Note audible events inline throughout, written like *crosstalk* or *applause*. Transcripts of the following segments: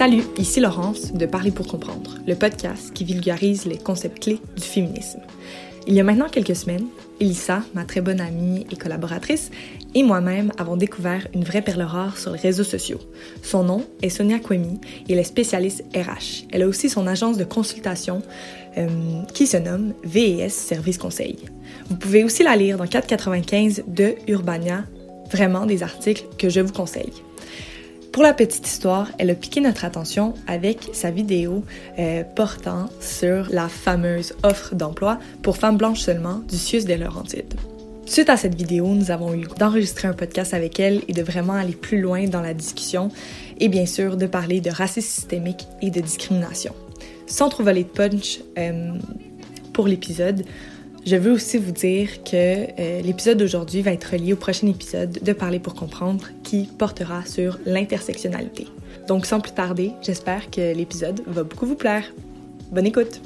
Salut, ici Laurence de Parler pour comprendre, le podcast qui vulgarise les concepts clés du féminisme. Il y a maintenant quelques semaines, Elissa, ma très bonne amie et collaboratrice, et moi-même avons découvert une vraie perle rare sur les réseaux sociaux. Son nom est Sonia Kwemi et elle est spécialiste RH. Elle a aussi son agence de consultation euh, qui se nomme VES Service Conseil. Vous pouvez aussi la lire dans 495 de Urbania, vraiment des articles que je vous conseille. Pour la petite histoire, elle a piqué notre attention avec sa vidéo euh, portant sur la fameuse offre d'emploi pour femmes blanches seulement du CIUS des Laurentides. Suite à cette vidéo, nous avons eu d'enregistrer un podcast avec elle et de vraiment aller plus loin dans la discussion et bien sûr de parler de racisme systémique et de discrimination. Sans trop voler de punch euh, pour l'épisode, je veux aussi vous dire que euh, l'épisode d'aujourd'hui va être relié au prochain épisode de Parler pour comprendre qui portera sur l'intersectionnalité. Donc sans plus tarder, j'espère que l'épisode va beaucoup vous plaire. Bonne écoute!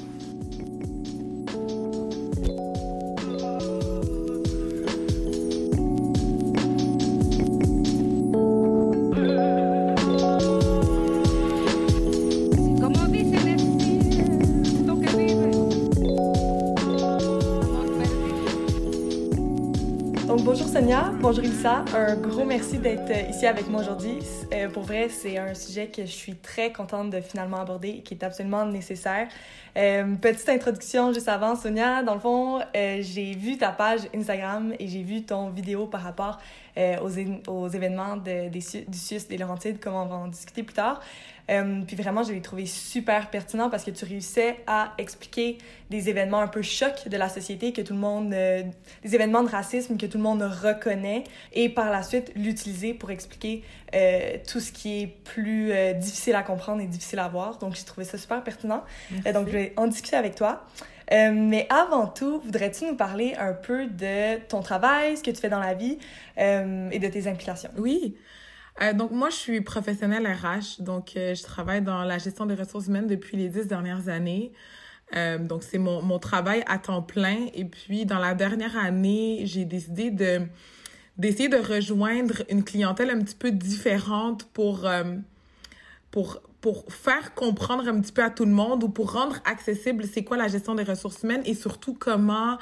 Bonjour Ilsa. Un gros merci d'être euh, ici avec moi aujourd'hui. Euh, pour vrai, c'est un sujet que je suis très contente de finalement aborder et qui est absolument nécessaire. Euh, petite introduction juste avant, Sonia. Dans le fond, j'ai vu ta page Instagram et j'ai vu ton vidéo par rapport aux, événements de, des, du SUS des Laurentides, comme on va en discuter plus tard. Euh, puis vraiment, je l'ai trouvé super pertinent parce que tu réussissais à expliquer des événements un peu chocs de la société, que tout le monde, euh, des événements de racisme que tout le monde reconnaît, et par la suite l'utiliser pour expliquer euh, tout ce qui est plus difficile à comprendre et difficile à voir. Donc, j'ai trouvé ça super pertinent. donc, je vais en discuter avec toi. mais avant tout, voudrais-tu nous parler un peu de ton travail, ce que tu fais dans la vie et de tes implications? Oui. Euh, donc moi, je suis professionnelle RH, donc euh, je travaille dans la gestion des ressources humaines depuis les dix dernières années. Euh, donc c'est mon, mon travail à temps plein. Et puis dans la dernière année, j'ai décidé de d'essayer de rejoindre une clientèle un petit peu différente pour pour pour faire comprendre un petit peu à tout le monde ou pour rendre accessible c'est quoi la gestion des ressources humaines et surtout comment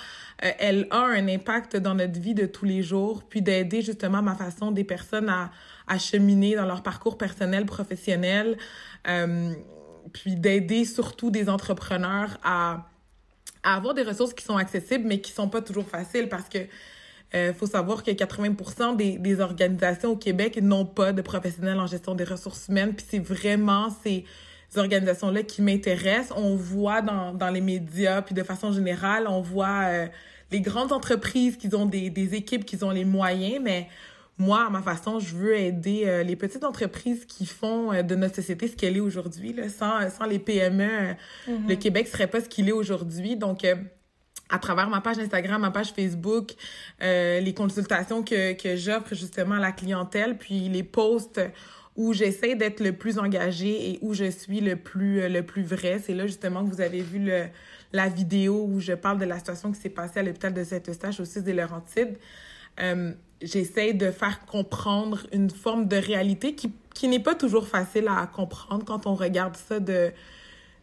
euh, elle a un impact dans notre vie de tous les jours, puis d'aider justement ma façon des personnes à, à cheminer dans leur parcours personnel, professionnel, euh, puis d'aider surtout des entrepreneurs à, avoir des ressources qui sont accessibles mais qui sont pas toujours faciles parce que euh, faut savoir que 80 des, des organisations au Québec n'ont pas de professionnels en gestion des ressources humaines. Puis c'est vraiment ces organisations-là qui m'intéressent. On voit dans, dans les médias, puis de façon générale, on voit euh, les grandes entreprises qui ont des, des équipes qui ont les moyens, mais moi, à ma façon, je veux aider euh, les petites entreprises qui font de notre société ce qu'elle est aujourd'hui. Sans, sans les PME, mm-hmm. le Québec serait pas ce qu'il est aujourd'hui. Donc, à travers ma page Instagram, ma page Facebook, euh, les consultations que, que j'offre justement à la clientèle, puis les posts où j'essaie d'être le plus engagée et où je suis le plus le plus vrai. C'est là justement que vous avez vu le, la vidéo où je parle de la situation qui s'est passée à l'hôpital de Saint-Eustache au 6 des Laurentides. Euh, j'essaie de faire comprendre une forme de réalité qui, qui n'est pas toujours facile à comprendre quand on regarde ça de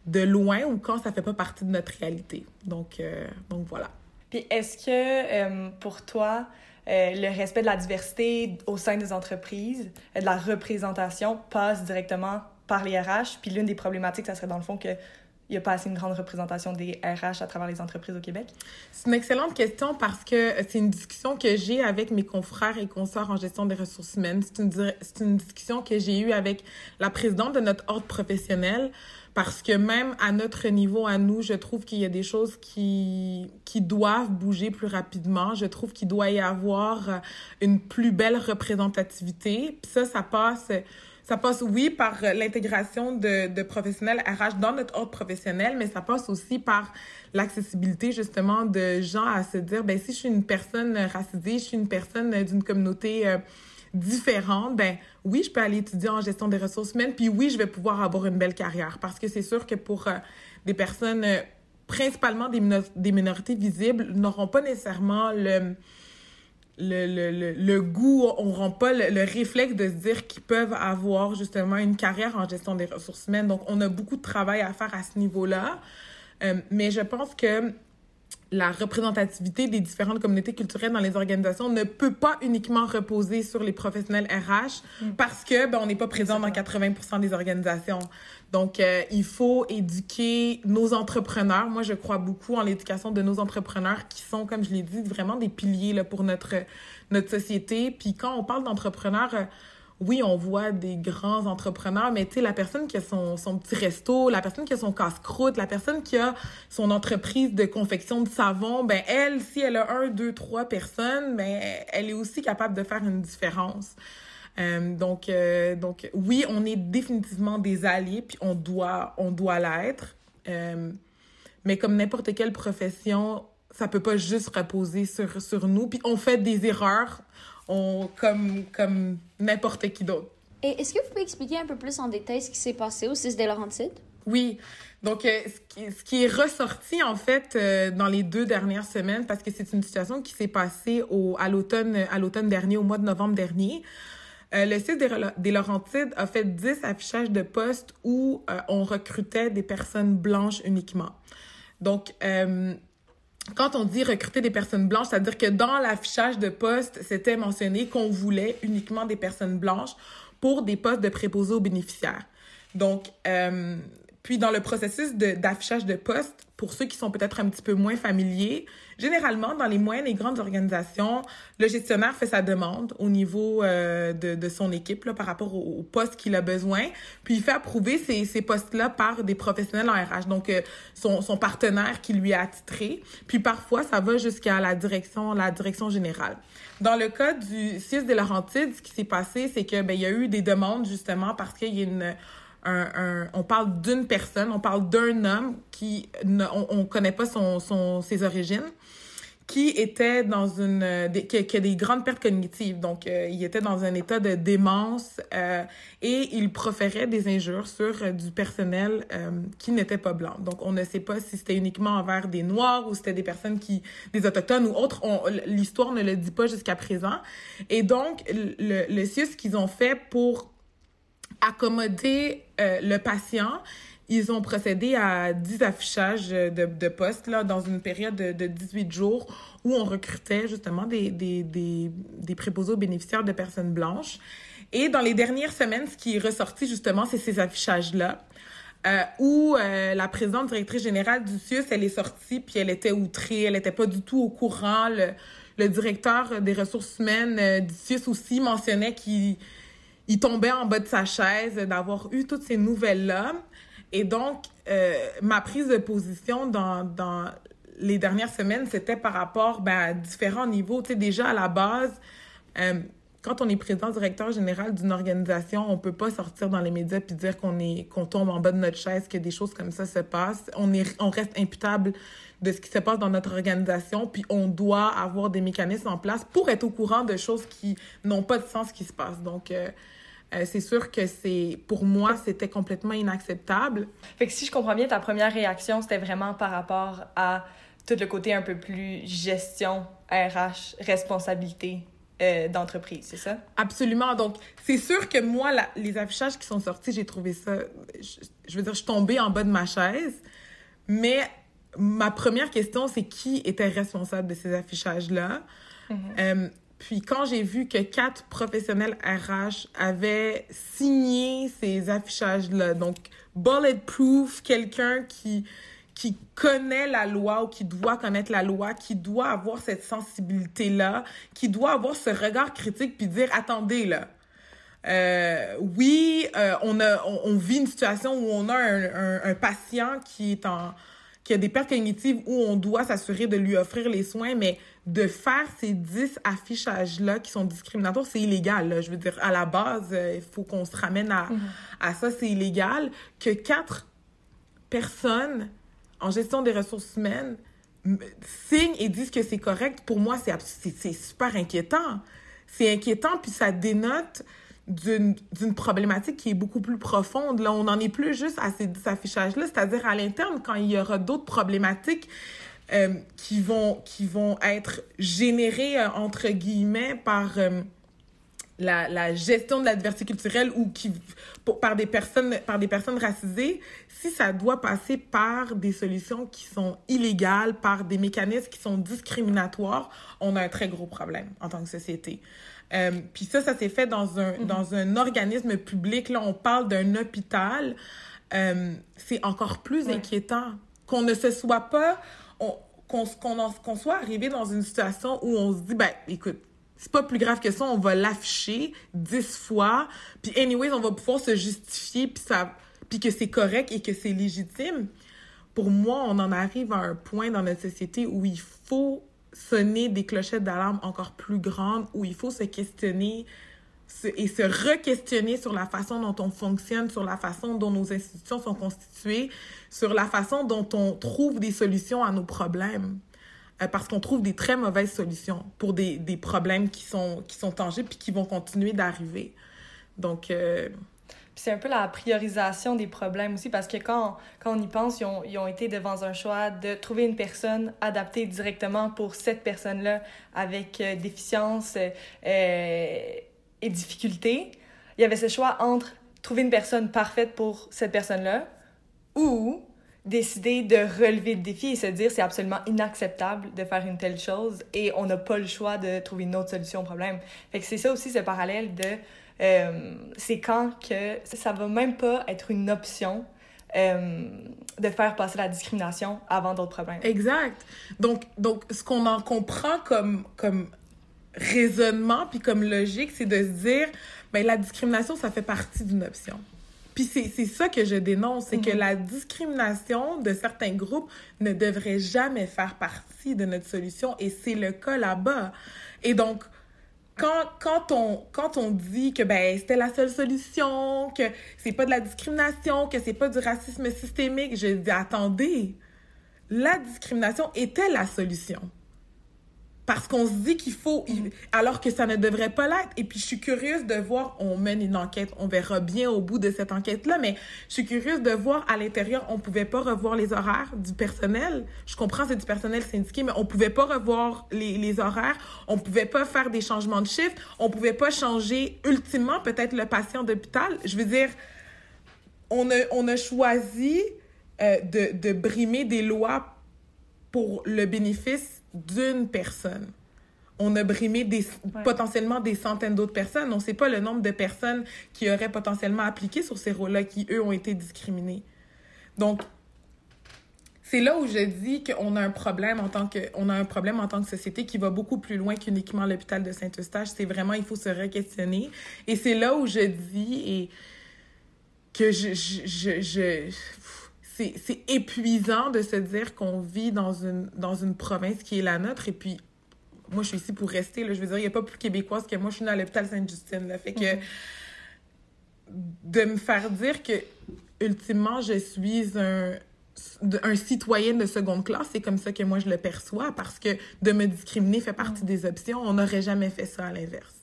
de loin ou quand ça fait pas partie de notre réalité. Donc, euh, donc voilà. Puis est-ce que euh, pour toi, le respect de la diversité au sein des entreprises, de la représentation passe directement par les RH? Puis l'une des problématiques, ça serait dans le fond que il n'y a pas assez une grande représentation des RH à travers les entreprises au Québec? C'est une excellente question parce que c'est une discussion que j'ai avec mes confrères et consorts en gestion des ressources humaines. C'est une, discussion que j'ai eue avec la présidente de notre ordre professionnel parce que même à notre niveau, à nous, je trouve qu'il y a des choses qui, qui doivent bouger plus rapidement. Je trouve qu'il doit y avoir une plus belle représentativité. Puis ça, ça passe, ça passe, oui, par l'intégration de, professionnels RH dans notre ordre professionnel, mais ça passe aussi par l'accessibilité, justement, de gens à se dire, ben si je suis une personne racisée, je suis une personne d'une communauté... Euh, différente, ben oui, je peux aller étudier en gestion des ressources humaines, puis oui, je vais pouvoir avoir une belle carrière. Parce que c'est sûr que pour euh, des personnes, euh, principalement des, des minorités visibles, n'auront pas nécessairement le le, le, le, goût, on rend pas le, réflexe de se dire qu'ils peuvent avoir justement une carrière en gestion des ressources humaines. Donc, on a beaucoup de travail à faire à ce niveau-là. Euh, mais je pense que la représentativité des différentes communautés culturelles dans les organisations ne peut pas uniquement reposer sur les professionnels RH mm. parce que ben, on n'est pas présent dans 80% des organisations. Donc euh, il faut éduquer nos entrepreneurs. Moi je crois beaucoup en l'éducation de nos entrepreneurs qui sont comme je l'ai dit vraiment des piliers là, pour notre notre société. Puis quand on parle d'entrepreneurs euh, oui, on voit des grands entrepreneurs, mais tu sais, la personne qui a son, son petit resto, la personne qui a son casse-croûte, la personne qui a son entreprise de confection de savon, ben elle, si elle a un, deux, trois personnes, ben elle est aussi capable de faire une différence. Euh, donc, euh, donc oui, on est définitivement des alliés, puis on doit, on doit l'être. Euh, mais comme n'importe quelle profession, ça peut pas juste reposer sur, sur nous. Puis on fait des erreurs, comme, comme n'importe qui d'autre. Et est-ce que vous pouvez expliquer un peu plus en détail ce qui s'est passé au 6 des Laurentides? Oui. Donc, euh, ce, qui, ce, qui, est ressorti, en fait, euh, dans les deux dernières semaines, parce que c'est une situation qui s'est passée au, à l'automne à l'automne dernier, au mois de novembre dernier, euh, le site des, des, Laurentides a fait 10 affichages de postes où on recrutait des personnes blanches uniquement. Donc, quand on dit recruter des personnes blanches, c'est-à-dire que dans l'affichage de poste, c'était mentionné qu'on voulait uniquement des personnes blanches pour des postes de préposés aux bénéficiaires. Donc, euh, puis dans le processus d'affichage de, poste, pour ceux qui sont peut-être un petit peu moins familiers, généralement dans les moyennes et grandes organisations, le gestionnaire fait sa demande au niveau euh, de, de, son équipe là, par rapport au, poste qu'il a besoin, puis il fait approuver ces, ces postes-là par des professionnels en RH, donc euh, son, son partenaire qui lui a attitré, puis parfois ça va jusqu'à la direction la direction générale. Dans le cas du 6 de Laurentides, ce qui s'est passé, c'est que ben il y a eu des demandes justement parce qu'il y a une un, on parle d'une personne, on parle d'un homme qui ne, on, ne connaît pas son, son, ses origines, qui était dans une, qui, a des grandes pertes cognitives. Donc, euh, il était dans un état de démence euh, et il proférait des injures sur euh, du personnel qui n'était pas blanc. Donc, on ne sait pas si c'était uniquement envers des Noirs ou c'était des personnes qui, des autochtones ou autres. L'histoire ne le dit pas jusqu'à présent. Et donc, le, le CIUS qu'ils ont fait pour accommoder euh, le patient, ils ont procédé à 10 affichages de, de postes là, dans une période de, de 18 jours où on recrutait justement des, des, des, des préposés aux bénéficiaires de personnes blanches. Et dans les dernières semaines, ce qui est ressorti justement, c'est ces affichages-là. Euh, où euh, la présidente directrice générale du CIUS, elle est sortie, puis elle était outrée, elle n'était pas du tout au courant. Le, le directeur des ressources humaines euh, du CIUS aussi mentionnait qu'il il tombait en bas de sa chaise d'avoir eu toutes ces nouvelles-là. Et donc, euh, ma prise de position dans, les dernières semaines, c'était par rapport ben, à différents niveaux. Tu sais, déjà à la base, euh, quand on est président directeur général d'une organisation, on peut pas sortir dans les médias puis dire qu'on est qu'on tombe en bas de notre chaise, que des choses comme ça se passent. On est on reste imputable de ce qui se passe dans notre organisation, puis on doit avoir des mécanismes en place pour être au courant de choses qui n'ont pas de sens qui se passent. Donc euh, euh, c'est sûr que c'est pour moi c'était complètement inacceptable. Fait que si je comprends bien ta première réaction c'était vraiment par rapport à tout le côté un peu plus gestion RH responsabilité euh, d'entreprise, c'est ça? Absolument. Donc c'est sûr que moi les affichages qui sont sortis, j'ai trouvé ça je, veux dire je suis tombée en bas de ma chaise, mais ma première question c'est qui était responsable de ces affichages là mm-hmm. euh, puis quand j'ai vu que quatre professionnels RH avaient signé ces affichages-là, donc bulletproof, quelqu'un qui qui connaît la loi ou qui doit connaître la loi, qui doit avoir cette sensibilité-là, qui doit avoir ce regard critique puis dire attendez là. Euh, oui, euh, on a on, vit une situation où on a un, un patient qui est en qu'il y a des pertes cognitives où on doit s'assurer de lui offrir les soins, mais de faire ces 10 affichages-là qui sont discriminatoires, c'est illégal. Je veux dire, à la base, euh, il faut qu'on se ramène à, mm-hmm. à ça, c'est illégal. Que quatre personnes en gestion des ressources humaines signent et disent que c'est correct, pour moi, c'est super inquiétant. C'est inquiétant, puis ça dénote d'une problématique qui est beaucoup plus profonde. Là, on n'en est plus juste à ces affichages-là, c'est-à-dire à, l'interne, quand il y aura d'autres problématiques euh, qui vont qui vont être générés euh, entre guillemets par euh, la, la, gestion de la diversité culturelle ou qui pour, par des personnes par des personnes racisées si ça doit passer par des solutions qui sont illégales par des mécanismes qui sont discriminatoires on a un très gros problème en tant que société euh, puis ça ça s'est fait dans un mm -hmm. dans un organisme public là on parle d'un hôpital euh, c'est encore plus ouais. inquiétant qu'on ne se soit pas qu'on soit arrivé dans une situation où on se dit ben écoute c'est pas plus grave que ça, on va l'afficher dix fois, puis anyways, on va pouvoir se justifier, puis ça, puis que c'est correct et que c'est légitime. Pour moi, on en arrive à un point dans notre société où il faut sonner des clochettes d'alarme encore plus grandes, où il faut se questionner et se re-questionner sur la façon dont on fonctionne, sur la façon dont nos institutions sont constituées, sur la façon dont on trouve des solutions à nos problèmes parce qu'on trouve des très mauvaises solutions pour des, des problèmes qui sont, qui sont tangibles puis qui vont continuer d'arriver. Donc... Euh... c'est un peu la priorisation des problèmes aussi, parce que quand, quand on y pense, ils ont, ils ont été devant un choix de trouver une personne adaptée directement pour cette personne-là avec euh, déficience euh, et difficultés. Il y avait ce choix entre trouver une personne parfaite pour cette personne-là ou décider de relever le défi et se dire c'est absolument inacceptable de faire une telle chose et on n'a pas le choix de trouver une autre solution au problème. Fait que c'est ça aussi ce parallèle de euh, c'est quand que ça va même pas être une option euh, de faire passer la discrimination avant d'autres problèmes. Exact. Donc donc ce qu'on en comprend comme comme raisonnement puis comme logique, c'est de se dire ben la discrimination ça fait partie d'une option. Puis c'est ça que je dénonce, c'est mm -hmm. que la discrimination de certains groupes ne devrait jamais faire partie de notre solution et c'est le cas là-bas. Et donc, quand, quand, on, quand on dit que ben, c'était la seule solution, que c'est pas de la discrimination, que c'est pas du racisme systémique, je dis attendez, la discrimination était la solution parce qu'on se dit qu'il faut, alors que ça ne devrait pas l'être. Et puis, je suis curieuse de voir, on mène une enquête, on verra bien au bout de cette enquête-là, mais je suis curieuse de voir à l'intérieur, on pouvait pas revoir les horaires du personnel. Je comprends, c'est du personnel syndiqué, mais on pouvait pas revoir les, les horaires, on pouvait pas faire des changements de chiffres, on pouvait pas changer ultimement peut-être le patient d'hôpital. Je veux dire, on a, on a choisi euh, de, de brimer des lois pour le bénéfice d'une personne. On a brimé des, ouais. potentiellement des centaines d'autres personnes. On ne sait pas le nombre de personnes qui auraient potentiellement appliqué sur ces rôles-là, qui, eux, ont été discriminés. Donc, c'est là où je dis qu'on a un problème en tant que on a un problème en tant que société qui va beaucoup plus loin qu'uniquement l'hôpital de Saint-Eustache. C'est vraiment il faut se re-questionner. Et c'est là où je dis et que je, je, je, je c'est épuisant de se dire qu'on vit dans une, dans une province qui est la nôtre. Et puis, moi, je suis ici pour rester. Là. Je veux dire, il n'y a pas plus québécoise que moi. Je suis dans l'hôpital Sainte-Justine. Là. Fait que mm -hmm. de me faire dire que, ultimement, je suis un, un citoyen de seconde classe, c'est comme ça que moi, je le perçois. Parce que de me discriminer fait partie mm -hmm. des options. On n'aurait jamais fait ça à l'inverse.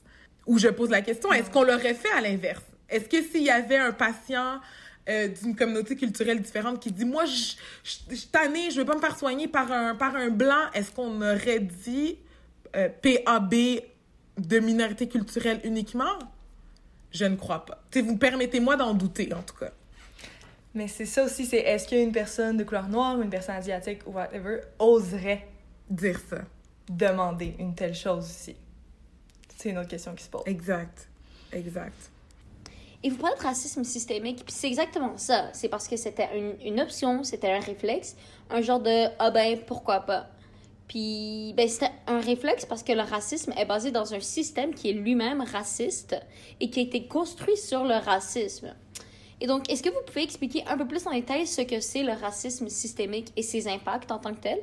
Ou je pose la question, est-ce qu'on l'aurait fait à l'inverse? Est-ce que s'il y avait un patient euh, d'une communauté culturelle différente qui dit moi je je tannée je veux pas me faire soigner par un par un blanc. Est-ce qu'on aurait dit euh, PAB de minorité culturelle uniquement? Je ne crois pas. T'sais, vous permettez-moi d'en douter en tout cas. Mais c'est ça aussi c'est est-ce qu'une personne de couleur noire une personne asiatique ou whatever oserait dire ça. demander une telle chose aussi c'est une autre question qui se pose. Exact. Exact et vous parlez de racisme systémique, puis c'est exactement ça. C'est parce que c'était une, une option, c'était un réflexe, un genre de ah ben pourquoi pas. Puis ben c'était un réflexe parce que le racisme est basé dans un système qui est lui-même raciste et qui a été construit sur le racisme. Et donc, est-ce que vous pouvez expliquer un peu plus en détail ce que c'est le racisme systémique et ses impacts en tant que tel?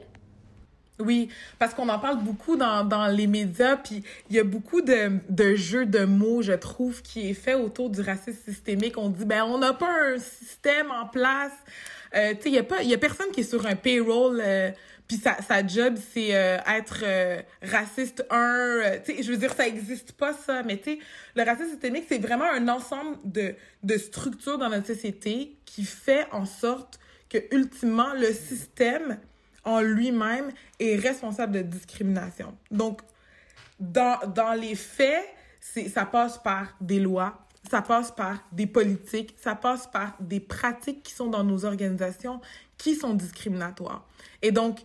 Oui, parce qu'on en parle beaucoup dans, dans les médias, puis il y a beaucoup de, de jeux de mots, je trouve, qui est fait autour du racisme systémique. On dit, ben, on n'a pas un système en place. Euh, tu sais, il y a a personne qui est sur un payroll, euh, puis sa, sa job, c'est euh, être euh, raciste un. Euh, tu sais, je veux dire, ça existe pas, ça. Mais tu sais, le racisme systémique, c'est vraiment un ensemble de, de structures dans notre société qui fait en sorte que, ultimement, le système en lui-même est responsable de discrimination. Donc, dans, dans les faits, ça passe par des lois, ça passe par des politiques, ça passe par des pratiques qui sont dans nos organisations qui sont discriminatoires. Et donc,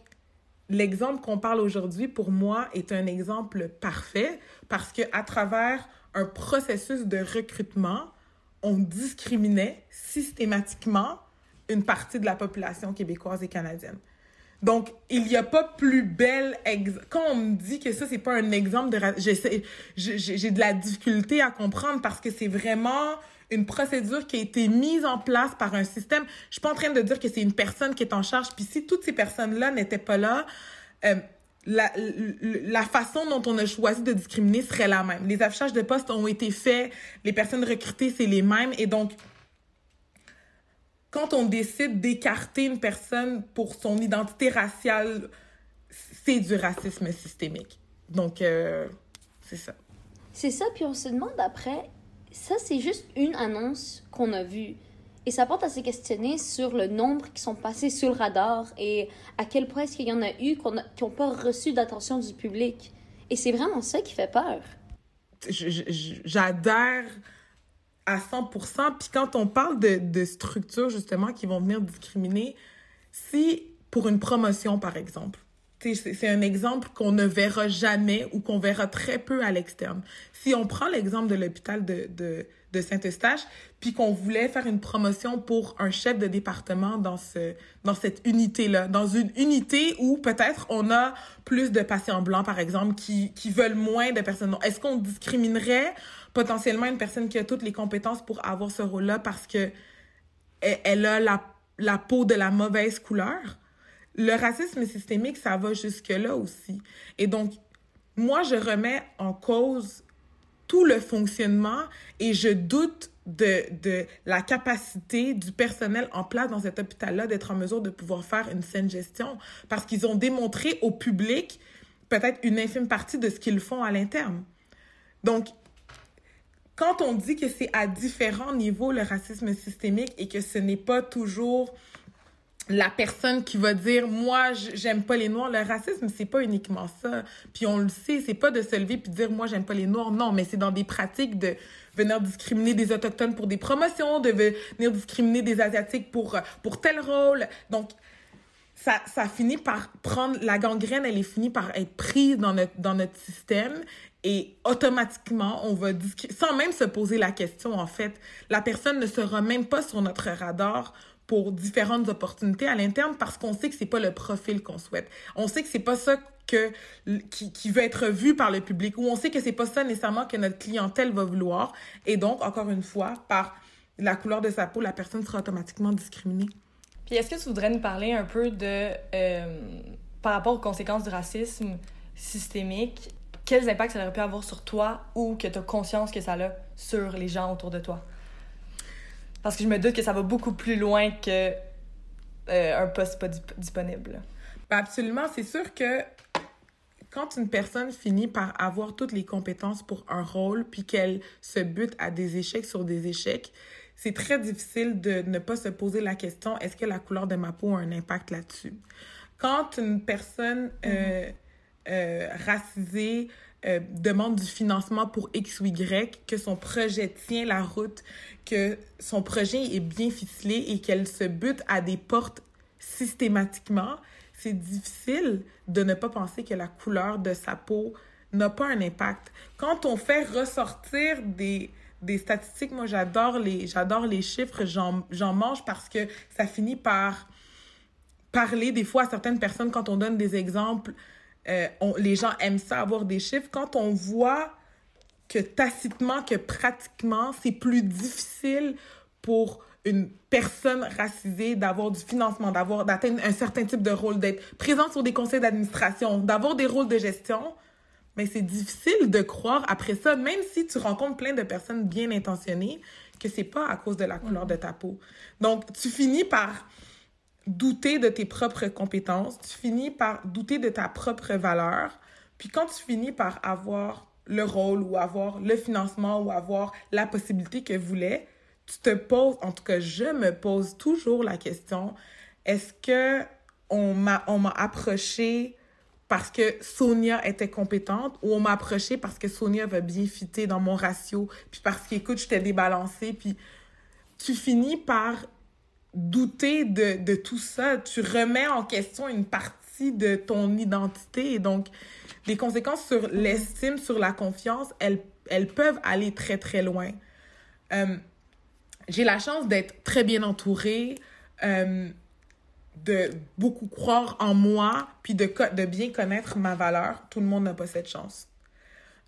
l'exemple qu'on parle aujourd'hui, pour moi, est un exemple parfait parce que à travers un processus de recrutement, on discriminait systématiquement une partie de la population québécoise et canadienne. Donc, il n'y a pas plus belle quand on me dit que ça c'est pas un exemple de j'ai de la difficulté à comprendre parce que c'est vraiment une procédure qui a été mise en place par un système. Je suis pas en train de dire que c'est une personne qui est en charge puis si toutes ces personnes-là n'étaient pas là, euh, la, la façon dont on a choisi de discriminer serait la même. Les affichages de postes ont été faits, les personnes recrutées, c'est les mêmes. Et donc, quand on décide d'écarter une personne pour son identité raciale, c'est du racisme systémique. Donc, euh, c'est ça. C'est ça, puis on se demande après, ça c'est juste une annonce qu'on a vue. Et ça porte à se questionner sur le nombre qui sont passés sous le radar et à quel point est-ce qu'il y en a eu qui n'ont pas reçu d'attention du public. Et c'est vraiment ça qui fait peur. J'adhère à 100%. Puis quand on parle de, de structures, justement, qui vont venir discriminer, si pour une promotion, par exemple, c'est un exemple qu'on ne verra jamais ou qu'on verra très peu à l'externe. Si on prend l'exemple de l'hôpital de, de, de Saint-Eustache, puis qu'on voulait faire une promotion pour un chef de département dans ce dans cette unité-là, dans une unité où peut-être on a plus de patients blancs, par exemple, qui, qui veulent moins de personnes Est-ce qu'on discriminerait potentiellement une personne qui a toutes les compétences pour avoir ce rôle-là parce que elle, a la, la peau de la mauvaise couleur? Le racisme systémique, ça va jusque-là aussi. Et donc, moi, je remets en cause tout le fonctionnement et je doute de, de la capacité du personnel en place dans cet hôpital-là d'être en mesure de pouvoir faire une saine gestion parce qu'ils ont démontré au public peut-être une infime partie de ce qu'ils font à l'interne. Donc, quand on dit que c'est à différents niveaux le racisme systémique et que ce n'est pas toujours la personne qui va dire moi j'aime pas les noirs. Le racisme c'est pas uniquement ça. Puis on le sait c'est pas de se lever puis dire moi j'aime pas les noirs. Non mais c'est dans des pratiques de venir discriminer des autochtones pour des promotions de venir discriminer des asiatiques pour pour tel rôle. Donc ça ça finit par prendre la gangrène elle est finie par être prise dans notre dans notre système et automatiquement on va sans même se poser la question en fait. La personne ne sera même pas sur notre radar pour différentes opportunités à l'interne parce qu'on sait que c'est pas le profil qu'on souhaite. On sait que c'est pas ça que qui, qui veut être vu par le public ou on sait que c'est pas ça nécessairement que notre clientèle va vouloir et donc encore une fois par la couleur de sa peau, la personne sera automatiquement discriminée. Puis est-ce que tu voudrais nous parler un peu de euh, par rapport aux conséquences du racisme systémique, quels impacts ça aurait pu avoir sur toi ou que tu as conscience que ça a sur les gens autour de toi? Parce que je me doute que ça va beaucoup plus loin que euh, un poste pas disponible. Ben, absolument. C'est sûr que quand une personne finit par avoir toutes les compétences pour un rôle, puis qu'elle se bute à des échecs sur des échecs, c'est très difficile de ne pas se poser la question est-ce que la couleur de ma peau a un impact là-dessus? Quand une personne euh, mm-hmm. euh, racisée euh, demande du financement pour X ou Y, que son projet tient la route, que son projet est bien ficelé et qu'elle se bute à des portes systématiquement, c'est difficile de ne pas penser que la couleur de sa peau n'a pas un impact. Quand on fait ressortir des, des statistiques, moi j'adore les, j'adore les chiffres, j'en mange parce que ça finit par parler des fois à certaines personnes quand on donne des exemples euh, les gens aiment ça, avoir des chiffres. Quand on voit que tacitement, que pratiquement, c'est plus difficile pour une personne racisée d'avoir du financement, d'avoir d'atteindre un certain type de rôle, d'être présente sur des conseils d'administration, d'avoir des rôles de gestion, mais c'est difficile de croire après ça, même si tu rencontres plein de personnes bien intentionnées, que c'est pas à cause de la couleur de ta peau. Donc, tu finis par douter de tes propres compétences, tu finis par douter de ta propre valeur. Puis quand tu finis par avoir le rôle ou avoir le financement ou avoir la possibilité que voulais, tu te poses, en tout cas je me pose toujours la question, est-ce que on m'a on m'a approché parce que Sonia était compétente ou on m'a approché parce que Sonia va bien fitter dans mon ratio puis parce qu'écoute j'étais débalancée puis tu finis par douter de, de tout ça. Tu remets en question une partie de ton identité et donc les conséquences sur l'estime sur la confiance elles elles peuvent aller très très loin. Euh, j'ai la chance d'être très bien entourée euh, de beaucoup croire en moi, puis de, de bien connaître ma valeur, tout le monde n'a pas cette chance.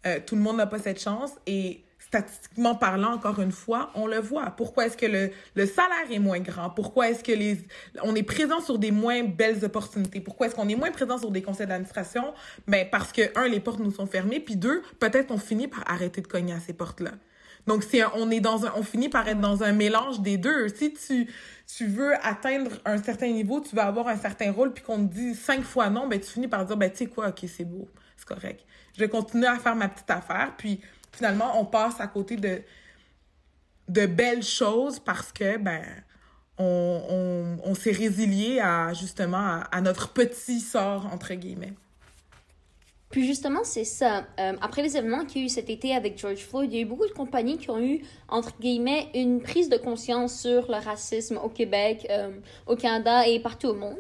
Euh, tout le monde n'a pas cette chance et statistiquement parlant, encore une fois, on le voit. Pourquoi est-ce que le, salaire est moins grand? Pourquoi est-ce que les, est présent sur des moins belles opportunités? Pourquoi est-ce qu'on est moins présent sur des conseils d'administration? Ben, parce que, un, les portes nous sont fermées, puis deux, peut-être qu'on finit par arrêter de cogner à ces portes-là. Donc, on est dans un, on finit par être dans un mélange des deux. Si tu, tu veux atteindre un certain niveau, tu vas avoir un certain rôle, puis qu'on te dit cinq fois non, ben, tu finis par dire, ben, tu sais quoi, ok, c'est beau, c'est correct. Je vais continuer à faire ma petite affaire, puis finalement, on passe à côté de, de belles choses parce que, ben, on, on, s'est résilié à, justement, à notre petit sort, entre guillemets. Puis justement, c'est ça. Euh, après les événements qu'il y a eu cet été avec George Floyd, il y a eu beaucoup de compagnies qui ont eu, entre guillemets, une prise de conscience sur le racisme au Québec, euh, au Canada et partout au monde.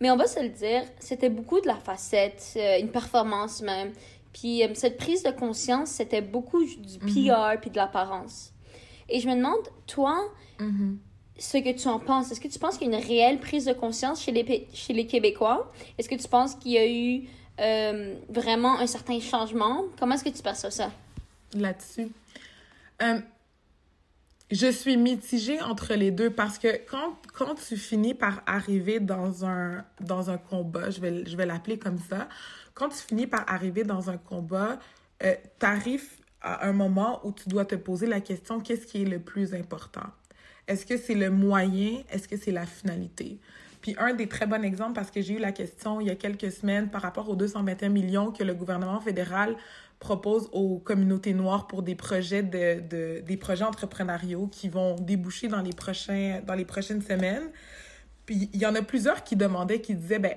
Mais on va se le dire, c'était beaucoup de la facette, euh, une performance même. Puis cette prise de conscience, c'était beaucoup du PR puis de l'apparence. Et je me demande, toi, ce que tu en penses. Est-ce que tu penses qu'il y a une réelle prise de conscience chez les, chez les Québécois? Est-ce que tu penses qu'il y a eu euh, vraiment un certain changement? Comment est-ce que tu perçois ça? Là-dessus. Euh, je suis mitigée entre les deux parce que quand, quand tu finis par arriver dans un, dans un combat, je vais, je vais l'appeler comme ça, quand tu finis par arriver dans un combat, euh, tu arrives à un moment où tu dois te poser la question qu'est-ce qui est le plus important? Est-ce que c'est le moyen? Est-ce que c'est la finalité? Puis un des très bons exemples, parce que j'ai eu la question il y a quelques semaines par rapport aux 221 millions que le gouvernement fédéral propose aux communautés noires pour des projets de, de des projets entrepreneuriaux qui vont déboucher dans les prochains dans les prochaines semaines. Puis il y en a plusieurs qui demandaient, qui disaient ben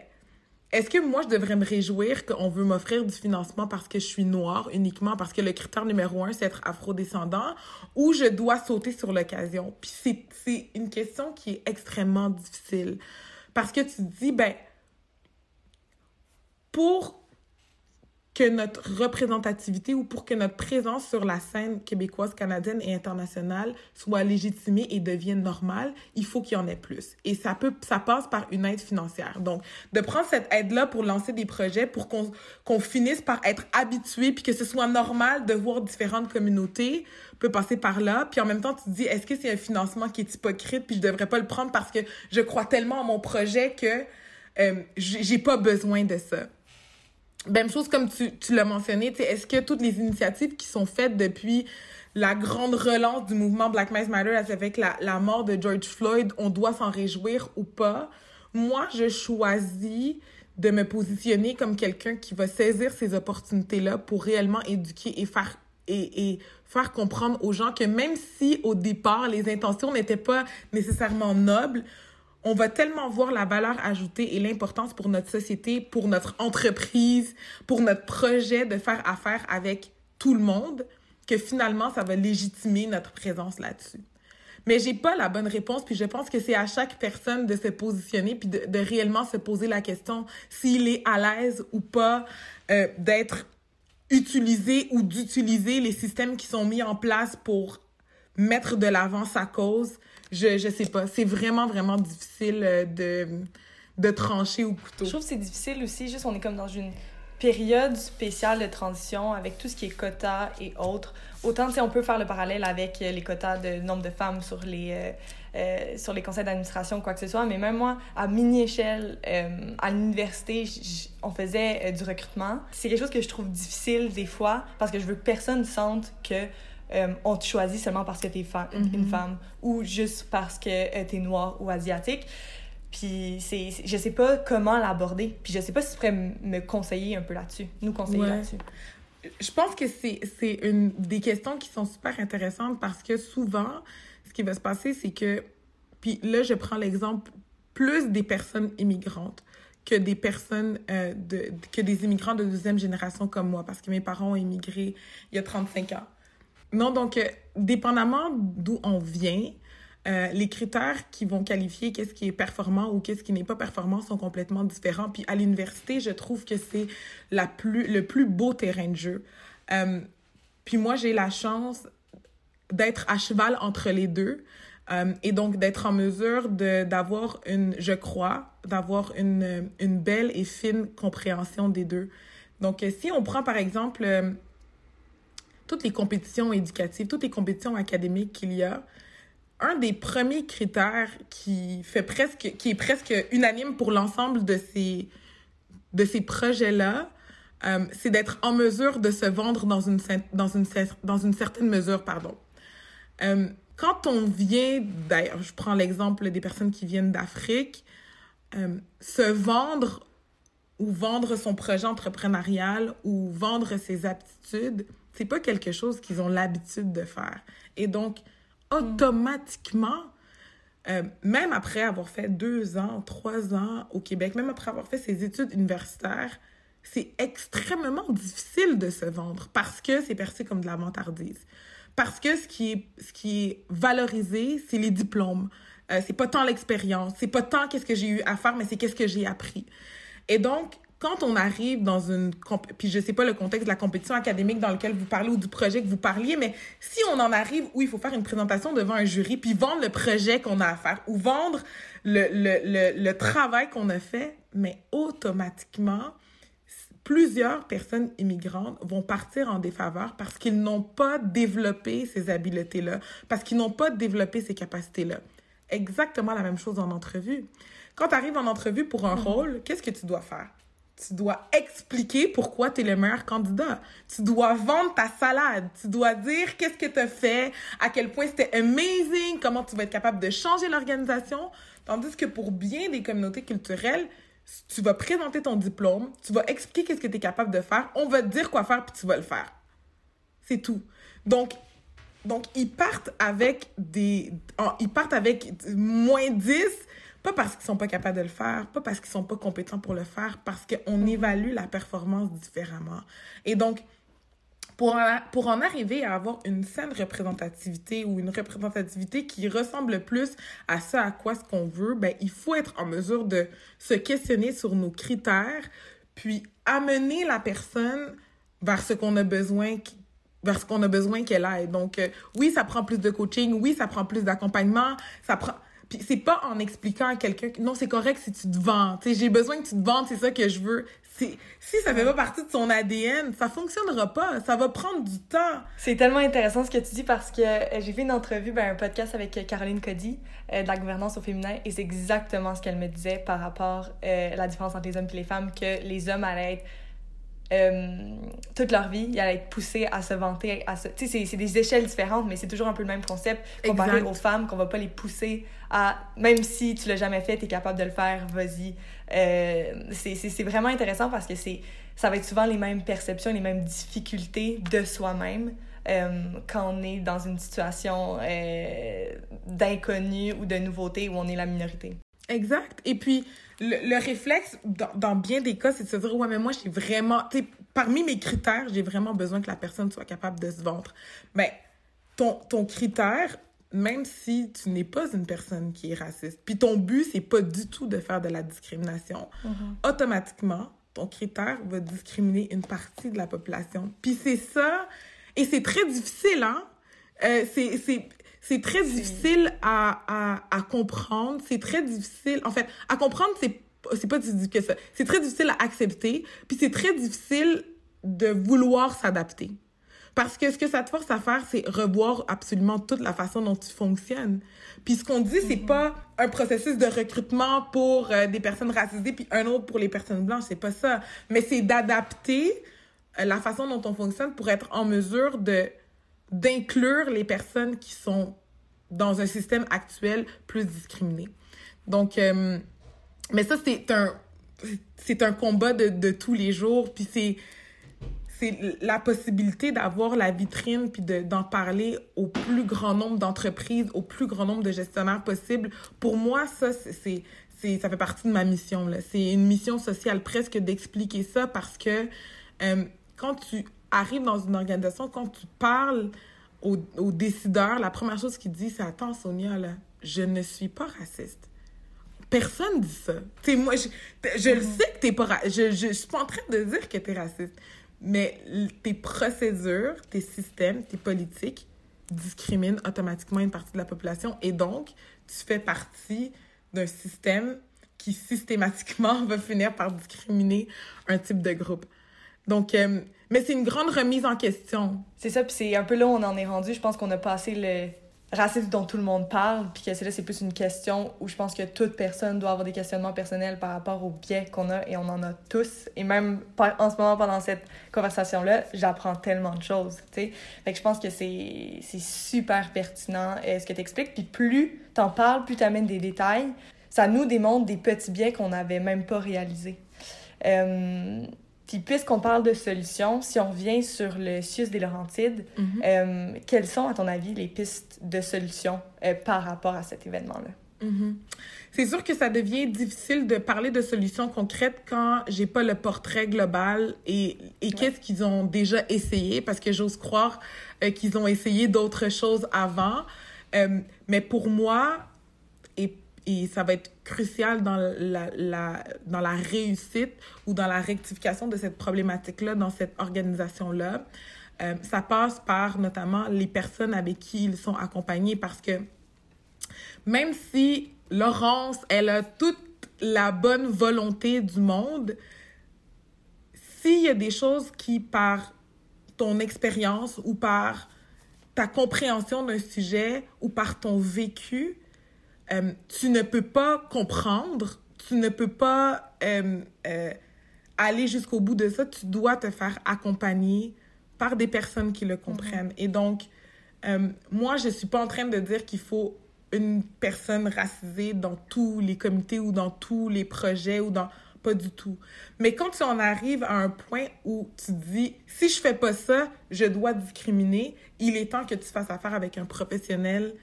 est-ce que moi je devrais me réjouir qu'on veut m'offrir du financement parce que je suis noire uniquement parce que le critère numéro un c'est être afrodescendant ou je dois sauter sur l'occasion? Puis c'est une question qui est extrêmement difficile. Parce que tu te dis, ben, pour que notre représentativité ou pour que notre présence sur la scène québécoise, canadienne et internationale soit légitimée et devienne normale, il faut qu'il y en ait plus. Et ça peut, ça passe par une aide financière. Donc, de prendre cette aide-là pour lancer des projets, pour qu'on qu'on finisse par être habitué, puis que ce soit normal de voir différentes communautés, peut passer par là. Puis en même temps, tu te dis, est-ce que c'est un financement qui est hypocrite, puis je devrais pas le prendre parce que je crois tellement en mon projet que euh, j'ai pas besoin de ça. Même chose comme tu, tu l'as mentionné, est-ce que toutes les initiatives qui sont faites depuis la grande relance du mouvement Black Lives Matter avec la, la mort de George Floyd, on doit s'en réjouir ou pas? Moi, je choisis de me positionner comme quelqu'un qui va saisir ces opportunités-là pour réellement éduquer et faire et, et faire comprendre aux gens que même si au départ les intentions n'étaient pas nécessairement nobles, on va tellement voir la valeur ajoutée et l'importance pour notre société, pour notre entreprise, pour notre projet de faire affaire avec tout le monde, que finalement, ça va légitimer notre présence là-dessus. Mais j'ai pas la bonne réponse, puis je pense que c'est à chaque personne de se positionner, puis de, réellement se poser la question s'il est à l'aise ou pas euh, d'être utilisé ou d'utiliser les systèmes qui sont mis en place pour mettre de l'avant sa cause, je, je sais pas. C'est vraiment, vraiment difficile euh, de, de trancher au couteau. Je trouve que c'est difficile aussi. Juste, on est comme dans une période spéciale de transition avec tout ce qui est quotas et autres. Autant, tu on peut faire le parallèle avec euh, les quotas de nombre de femmes sur les, euh, euh, sur les conseils d'administration, quoi que ce soit. Mais même moi, à mini-échelle, euh, à l'université, on faisait du recrutement. C'est quelque chose que je trouve difficile des fois parce que je veux que personne sente que euh, on te choisit seulement parce que fa mm -hmm. une femme ou juste parce que euh, t'es noire ou asiatique. Puis c'est, je sais pas comment l'aborder. Puis je sais pas si tu pourrais me conseiller un peu là-dessus, nous conseiller ouais. là-dessus. Je pense que c'est, c'est une des questions qui sont super intéressantes parce que souvent, ce qui va se passer, c'est que, puis là, je prends l'exemple plus des personnes immigrantes que des personnes, euh, de, que des immigrants de deuxième génération comme moi, parce que mes parents ont immigré il y a 35 ans. Non, donc, euh, dépendamment d'où on vient, euh, les critères qui vont qualifier qu'est-ce qui est performant ou qu'est-ce qui n'est pas performant sont complètement différents. Puis à l'université, je trouve que c'est plus, le plus beau terrain de jeu. Euh, puis moi, j'ai la chance d'être à cheval entre les deux. Et donc d'être en mesure d'avoir une, je crois, d'avoir une, une belle et fine compréhension des deux. Donc si on prend par exemple toutes les compétitions éducatives, toutes les compétitions académiques qu'il y a, un des premiers critères qui fait presque, qui est presque unanime pour l'ensemble de ces, de ces projets-là, euh, c'est d'être en mesure de se vendre dans une, dans une, dans une certaine mesure, pardon. Euh, quand on vient, d'ailleurs, je prends l'exemple des personnes qui viennent d'Afrique, euh, se vendre ou vendre son projet entrepreneurial ou vendre ses aptitudes, c'est pas quelque chose qu'ils ont l'habitude de faire. Et donc, automatiquement, euh, même après avoir fait deux ans, trois ans au Québec, même après avoir fait ses études universitaires, c'est extrêmement difficile de se vendre parce que c'est perçu comme de la vantardise. Parce que ce qui est, ce qui est valorisé, c'est les diplômes. Euh, c'est pas tant l'expérience, c'est pas tant qu'est-ce que j'ai eu à faire, mais c'est qu'est-ce que j'ai appris. Et donc, quand on arrive dans une puis je sais pas le contexte de la compétition académique dans lequel vous parlez ou du projet que vous parliez mais si on en arrive où il faut faire une présentation devant un jury puis vendre le projet qu'on a à faire ou vendre le le le, le travail qu'on a fait mais automatiquement plusieurs personnes immigrantes vont partir en défaveur parce qu'ils n'ont pas développé ces habiletés-là, parce qu'ils n'ont pas développé ces capacités-là. Exactement la même chose en entrevue. Quand tu arrives en entrevue pour un mm-hmm. rôle, qu'est-ce que tu dois faire? Tu dois expliquer pourquoi tu es le meilleur candidat. Tu dois vendre ta salade. Tu dois dire qu'est-ce que tu as fait, à quel point c'était amazing, comment tu vas être capable de changer l'organisation. Tandis que pour bien des communautés culturelles, tu vas présenter ton diplôme, tu vas expliquer qu'est-ce que tu es capable de faire, on va te dire quoi faire puis tu vas le faire. C'est tout. Donc, donc ils partent avec des ils partent avec moins 10 pas parce qu'ils sont pas capables de le faire, pas parce qu'ils sont pas compétents pour le faire, parce qu'on mm-hmm. évalue la performance différemment. Et donc, pour, pour en arriver à avoir une saine représentativité ou une représentativité qui ressemble plus à ce à quoi ce qu'on veut, ben, il faut être en mesure de se questionner sur nos critères, puis amener la personne vers ce qu'on a besoin vers ce qu'on a besoin qu'elle aille. Donc, euh, oui, ça prend plus de coaching, oui, ça prend plus d'accompagnement, ça prend... Puis c'est pas en expliquant à quelqu'un que non, c'est correct si tu te vends. J'ai besoin que tu te vendes, c'est ça que je veux. Si, ça fait pas partie de son ADN, ça fonctionnera pas. Ça va prendre du temps. C'est tellement intéressant ce que tu dis parce que euh, j'ai fait une entrevue, ben, un podcast avec Caroline Cody euh, de la gouvernance au féminin et c'est exactement ce qu'elle me disait par rapport à euh, la différence entre les hommes et les femmes, que les hommes allaient être euh, toute leur vie, ils allaient être poussés à se vanter. À se... Tu sais, c'est des échelles différentes, mais c'est toujours un peu le même concept comparé aux femmes, qu'on va pas les pousser à, même si tu l'as jamais fait, tu es capable de le faire, vas-y. Euh, c'est vraiment intéressant parce que c'est ça va être souvent les mêmes perceptions, les mêmes difficultés de soi-même. Euh, quand on est dans une situation euh, d'inconnu ou de nouveauté où on est la minorité. Exact. Et puis, le, réflexe, dans, bien des cas, c'est de se dire, ouais, mais moi, j'ai vraiment, tu sais, parmi mes critères, j'ai vraiment besoin que la personne soit capable de se vendre. Mais ton, ton critère, même si tu n'es pas une personne qui est raciste, puis ton but, c'est pas du tout de faire de la discrimination, mm-hmm. automatiquement, ton critère va discriminer une partie de la population. Puis c'est ça, et c'est très difficile, hein? Euh, c'est c'est très difficile à, à, à comprendre. C'est très difficile. En fait, à comprendre, c'est c'est pas difficile que ça. C'est très difficile à accepter. Puis c'est très difficile de vouloir s'adapter. Parce que ce que ça te force à faire, c'est revoir absolument toute la façon dont tu fonctionnes. Puis ce qu'on dit, c'est mm-hmm. pas un processus de recrutement pour euh, des personnes racisées puis un autre pour les personnes blanches, c'est pas ça. Mais c'est d'adapter euh, la façon dont on fonctionne pour être en mesure de d'inclure les personnes qui sont dans un système actuel plus discriminé. Donc, euh, mais ça, c'est un, c'est un combat de, de tous les jours, puis c'est, c'est la possibilité d'avoir la vitrine puis d'en parler au plus grand nombre d'entreprises, au plus grand nombre de gestionnaires possible. Pour moi, ça, c'est, c'est ça fait partie de ma mission. C'est une mission sociale presque d'expliquer ça parce que euh, quand tu arrives dans une organisation, quand tu parles aux, décideurs, la première chose qu'ils disent, c'est Attends, Sonia, là, je ne suis pas raciste. Personne dit ça. sais, moi, je, je sais que t'es pas je, je, je suis pas en train de dire que tu es raciste. Mais tes procédures, tes systèmes, tes politiques discriminent automatiquement une partie de la population. Et donc, tu fais partie d'un système qui systématiquement *laughs* va finir par discriminer un type de groupe. Donc, euh, mais c'est une grande remise en question. C'est ça, puis c'est un peu là où on en est rendu. Je pense qu'on a passé le racisme dont tout le monde parle, puis que c'est là, c'est plus une question où je pense que toute personne doit avoir des questionnements personnels par rapport aux biais qu'on a, et on en a tous. Et même en ce moment, pendant cette conversation-là, j'apprends tellement de choses, tu sais. Fait que je pense que c'est super pertinent euh, ce que tu expliques, puis plus t'en parles, plus t'amènes des détails, ça nous démontre des petits biais qu'on n'avait même pas réalisés. Euh, puis puisqu'on parle de solutions, si on revient sur le CIUS des Laurentides, mm-hmm. euh, quelles sont, à ton avis, les pistes de solutions euh, par rapport à cet événement-là? Mm-hmm. C'est sûr que ça devient difficile de parler de solutions concrètes quand j'ai pas le portrait global et, et qu'est-ce qu'ils ont déjà essayé, parce que j'ose croire euh, qu'ils ont essayé d'autres choses avant. mais pour moi, et et ça va être crucial dans la, dans la réussite ou dans la rectification de cette problématique-là, dans cette organisation-là. Euh, ça passe par notamment les personnes avec qui ils sont accompagnés parce que même si Laurence, elle a toute la bonne volonté du monde, s'il y a des choses qui, par ton expérience ou par ta compréhension d'un sujet ou par ton vécu, euh, tu ne peux pas comprendre, tu ne peux pas euh, euh, aller jusqu'au bout de ça, tu dois te faire accompagner par des personnes qui le comprennent. Et donc, moi, je ne suis pas en train de dire qu'il faut une personne racisée dans tous les comités ou dans tous les projets ou dans pas du tout. Mais quand tu en arrives à un point où tu dis si je fais pas ça, je dois discriminer, il est temps que tu fasses affaire avec un professionnel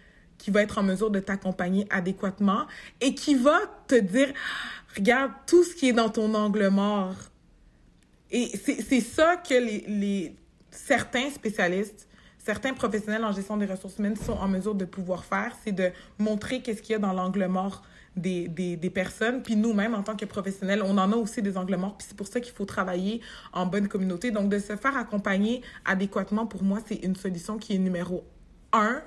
qui va être en mesure de t'accompagner adéquatement et qui va te dire, regarde tout ce qui est dans ton angle mort. Et c'est ça que les, les, certains spécialistes, certains professionnels en gestion des ressources humaines sont en mesure de pouvoir faire, c'est de montrer qu'est-ce qu'il y a dans l'angle mort des, des, des, personnes. Puis nous-mêmes, en tant que professionnels, on en a aussi des angles morts. Puis c'est pour ça qu'il faut travailler en bonne communauté. Donc, de se faire accompagner adéquatement, pour moi, c'est une solution qui est numéro un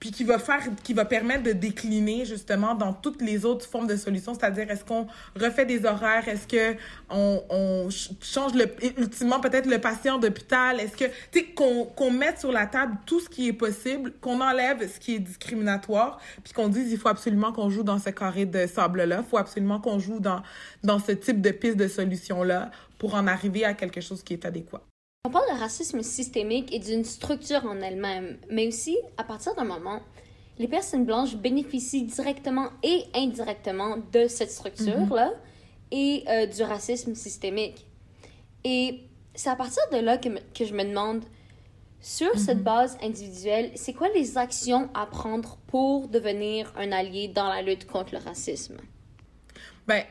puis qui va faire, qui va permettre de décliner justement dans toutes les autres formes de solutions, c'est-à-dire est-ce qu'on refait des horaires, est-ce que on, on change le, ultimement peut-être le patient d'hôpital, est-ce que, tu sais, qu'on qu'on mette sur la table tout ce qui est possible, qu'on enlève ce qui est discriminatoire, puis qu'on dise il faut absolument qu'on joue dans ce carré de sable-là, il faut absolument qu'on joue dans, dans ce type de piste de solution-là pour en arriver à quelque chose qui est adéquat. On parle de racisme systémique et d'une structure en elle-même, mais aussi, à partir d'un moment, les personnes blanches bénéficient directement et indirectement de cette structure-là mhm. et euh, du racisme systémique. Et c'est à partir de là que, que je me demande, sur mhm. cette base individuelle, c'est quoi les actions à prendre pour devenir un allié dans la lutte contre le racisme? Ben,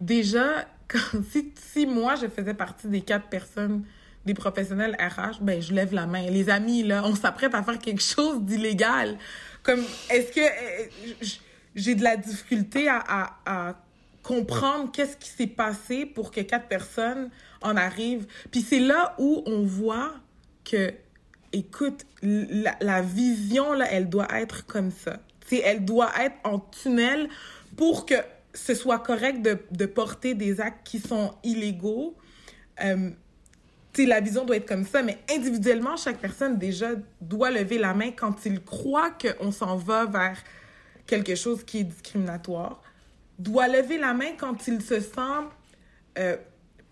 déjà, *laughs* si, si moi je faisais partie des quatre personnes des professionnels RH, ben je lève la main. Les amis, là, on s'apprête à faire quelque chose d'illégal. Comme, est-ce que euh, j'ai de la difficulté à, comprendre qu'est-ce qui s'est passé pour que quatre personnes en arrivent? Puis c'est là où on voit que, écoute, la, vision, là, elle doit être comme ça. c'est elle doit être en tunnel pour que ce soit correct de, de porter des actes qui sont illégaux. Euh, la vision doit être comme ça, mais individuellement, chaque personne déjà doit lever la main quand il croit qu'on s'en va vers quelque chose qui est discriminatoire, doit lever la main quand il se sent euh,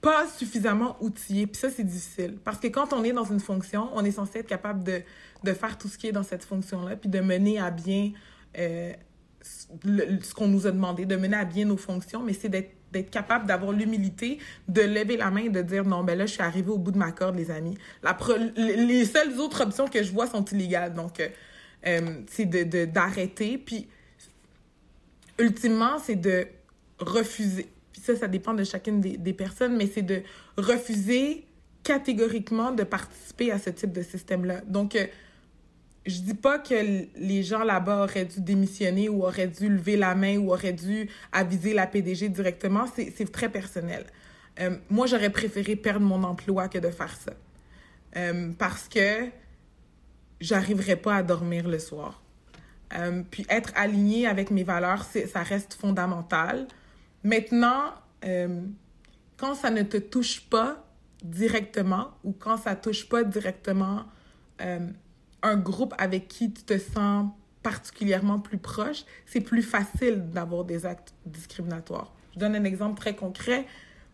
pas suffisamment outillé. Puis ça, c'est difficile. Parce que quand on est dans une fonction, on est censé être capable de, de faire tout ce qui est dans cette fonction-là, puis de mener à bien euh, ce qu'on nous a demandé, de mener à bien nos fonctions, mais c'est d'être d'être capable d'avoir l'humilité de lever la main et de dire non ben là je suis arrivé au bout de ma corde les amis la les seules autres options que je vois sont illégales donc euh, euh, c'est de d'arrêter puis ultimement c'est de refuser. Puis ça, ça dépend de chacune des, des personnes, mais c'est de refuser catégoriquement de participer à ce type de système-là. Donc, euh, je dis pas que les gens là-bas auraient dû démissionner ou auraient dû lever la main ou auraient dû aviser la PDG directement. C'est très personnel. Euh, moi, j'aurais préféré perdre mon emploi que de faire ça. Euh, parce que j'arriverais pas à dormir le soir. Euh, puis être aligné avec mes valeurs, ça reste fondamental. Maintenant, quand ça ne te touche pas directement ou quand ça touche pas directement un groupe avec qui tu te sens particulièrement plus proche, c'est plus facile d'avoir des actes discriminatoires. Je donne un exemple très concret,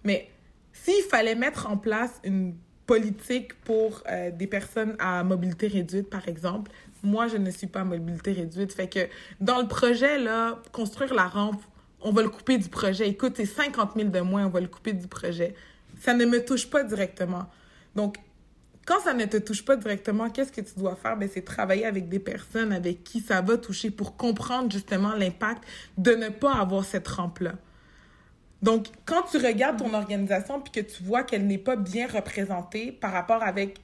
mais s'il fallait mettre en place une politique pour euh, des personnes à mobilité réduite, par exemple, moi, je ne suis pas à mobilité réduite. Fait que dans le projet, là, construire la rampe, on va le couper du projet. Écoute, c'est 50 000 de moins, on va le couper du projet. Ça ne me touche pas directement. Donc, quand ça ne te touche pas directement, qu'est-ce que tu dois faire? Ben, c'est travailler avec des personnes avec qui ça va toucher pour comprendre justement l'impact de ne pas avoir cette rampe-là. Donc, quand tu regardes ton organisation puis que tu vois qu'elle n'est pas bien représentée par rapport avec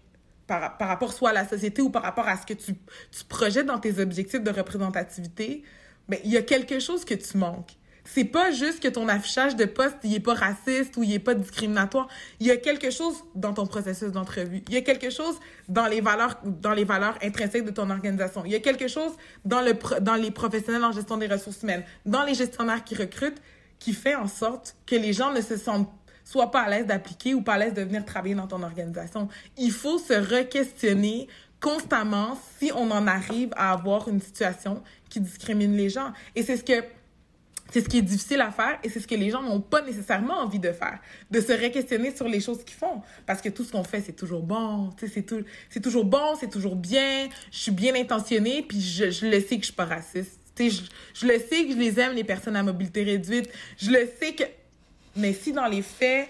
par, rapport soit à la société ou par rapport à ce que tu, tu projettes dans tes objectifs de représentativité, ben, il y a quelque chose que tu manques c'est pas juste que ton affichage de poste il est pas raciste ou il est pas discriminatoire. Il y a quelque chose dans ton processus d'entrevue. Il y a quelque chose dans les valeurs dans les valeurs intrinsèques de ton organisation. Il y a quelque chose dans le dans les professionnels en gestion des ressources humaines, dans les gestionnaires qui recrutent qui fait en sorte que les gens ne se sentent soit pas à l'aise d'appliquer ou pas à l'aise de venir travailler dans ton organisation. Il faut se re-questionner constamment si on en arrive à avoir une situation qui discrimine les gens. Et c'est ce que c'est ce qui est difficile à faire et c'est ce que les gens n'ont pas nécessairement envie de faire, de se réquestionner sur les choses qu'ils font. Parce que tout ce qu'on fait, c'est toujours bon, c'est tout, c'est toujours bon, c'est toujours bien, je suis bien intentionnée, puis je, je le sais que je suis pas raciste. Je, je le sais que je les aime, les personnes à mobilité réduite. Je le sais que... Mais si dans les faits,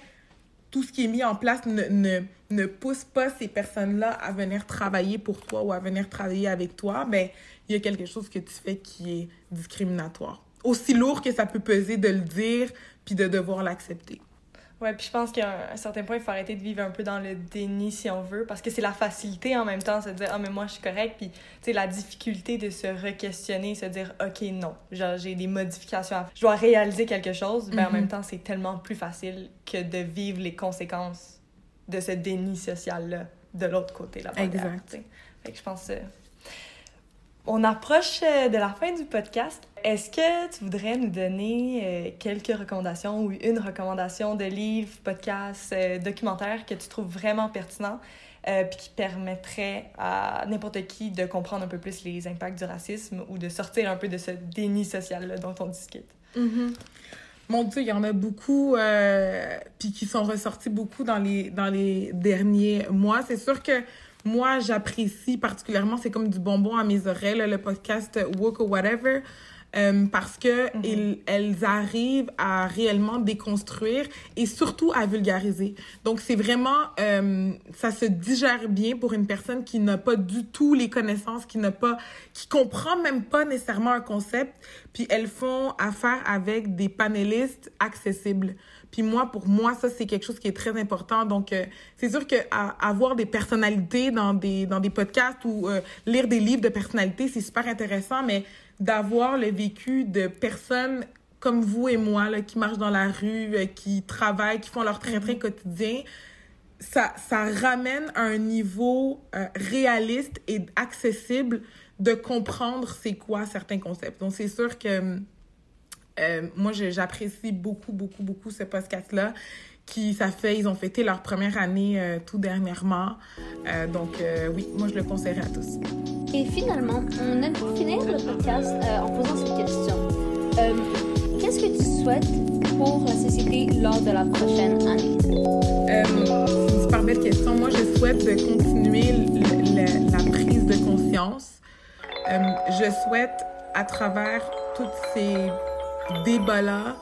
tout ce qui est mis en place ne, ne, ne pousse pas ces personnes-là à venir travailler pour toi ou à venir travailler avec toi, ben il y a quelque chose que tu fais qui est discriminatoire aussi lourd que ça peut peser de le dire puis de devoir l'accepter. Ouais, puis je pense qu'à un, certain point, il faut arrêter de vivre un peu dans le déni si on veut, parce que c'est la facilité en même temps, se dire ah mais moi je suis correct, puis tu sais la difficulté de se re-questionner, se dire ok non, j'ai des modifications, à... je dois réaliser quelque chose, mais en mm-hmm. même temps c'est tellement plus facile que de vivre les conséquences de ce déni social là de l'autre côté là. Exact. Fait que je pense on approche euh, de la fin du podcast. Est-ce que tu voudrais nous donner euh, quelques recommandations ou une recommandation de livre, podcast, euh, documentaire que tu trouves vraiment pertinent puis qui permettrait à n'importe qui de comprendre un peu plus les impacts du racisme ou de sortir un peu de ce déni social dont on discute? Mm-hmm. Mon Dieu, il y en a beaucoup, puis qui sont ressortis beaucoup dans les, dans les derniers mois. C'est sûr que moi, j'apprécie particulièrement, c'est comme du bonbon à mes oreilles, le podcast Work or Whatever. Euh, parce que mm-hmm. elles arrivent à réellement déconstruire et surtout à vulgariser. Donc c'est vraiment euh, ça se digère bien pour une personne qui n'a pas du tout les connaissances, qui n'a pas qui comprend même pas nécessairement un concept, puis elles font affaire avec des panélistes accessibles. Puis moi, pour moi, ça, c'est quelque chose qui est très important. Donc, euh, c'est sûr que avoir des personnalités dans des, dans des podcasts ou euh, lire des livres de personnalités, c'est super intéressant, mais d'avoir le vécu de personnes comme vous et moi, là, qui marchent dans la rue, euh, qui travaillent, qui font leur train-train mm-hmm. quotidien, ça, ça ramène à un niveau réaliste et accessible de comprendre c'est quoi certains concepts. Donc, c'est sûr que euh, moi, j'apprécie beaucoup, beaucoup, beaucoup ce podcast-là qui, ça fait, ils ont fêté leur première année euh, tout dernièrement. Euh, donc, oui, moi, je le conseillerais à tous. Et finalement, on aime finir le podcast en posant cette question. Qu'est-ce que tu souhaites pour la société lors de la prochaine année? c'est une super belle question. Moi, je souhaite continuer la prise de conscience. je souhaite, à travers toutes ces débat-là,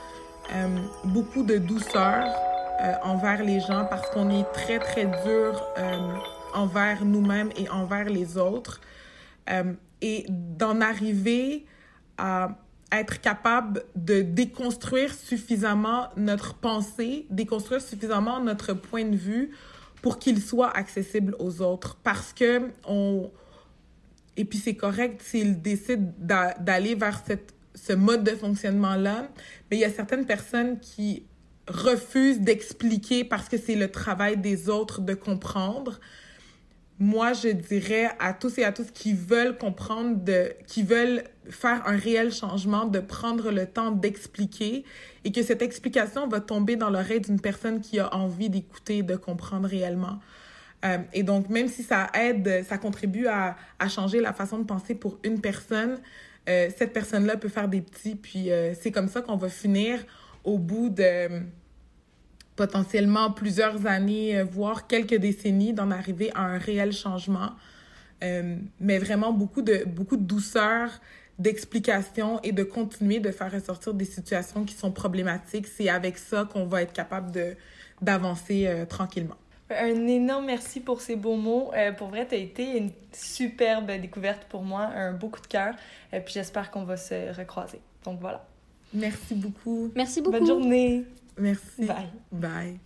euh, beaucoup de douceur euh, envers les gens parce qu'on est très, très dur euh, envers nous-mêmes et envers les autres. et d'en arriver à être capable de déconstruire suffisamment notre pensée, déconstruire suffisamment notre point de vue pour qu'il soit accessible aux autres. Parce que on... Et puis c'est correct s'ils décident d'aller vers cette, ce mode de fonctionnement-là, mais il y a certaines personnes qui refusent d'expliquer parce que c'est le travail des autres de comprendre moi, je dirais à tous et à tous qui veulent comprendre, de, qui veulent faire un réel changement, de prendre le temps d'expliquer et que cette explication va tomber dans l'oreille d'une personne qui a envie d'écouter, de comprendre réellement. Euh, et donc, même si ça aide, ça contribue à, à, changer la façon de penser pour une personne, euh, cette personne-là peut faire des petits. Puis euh, c'est comme ça qu'on va finir au bout de potentiellement plusieurs années, euh, voire quelques décennies, d'en arriver à un réel changement. Mais vraiment beaucoup de, douceur, d'explication et de continuer de faire ressortir des situations qui sont problématiques. C'est avec ça qu'on va être capable d'avancer tranquillement. Un énorme merci pour ces beaux mots. pour vrai, tu as été une superbe découverte pour moi, un beau coup de cœur. Et puis j'espère qu'on va se recroiser. Donc voilà. Merci beaucoup. Merci beaucoup. Bonne journée. Merci. Bye. Bye.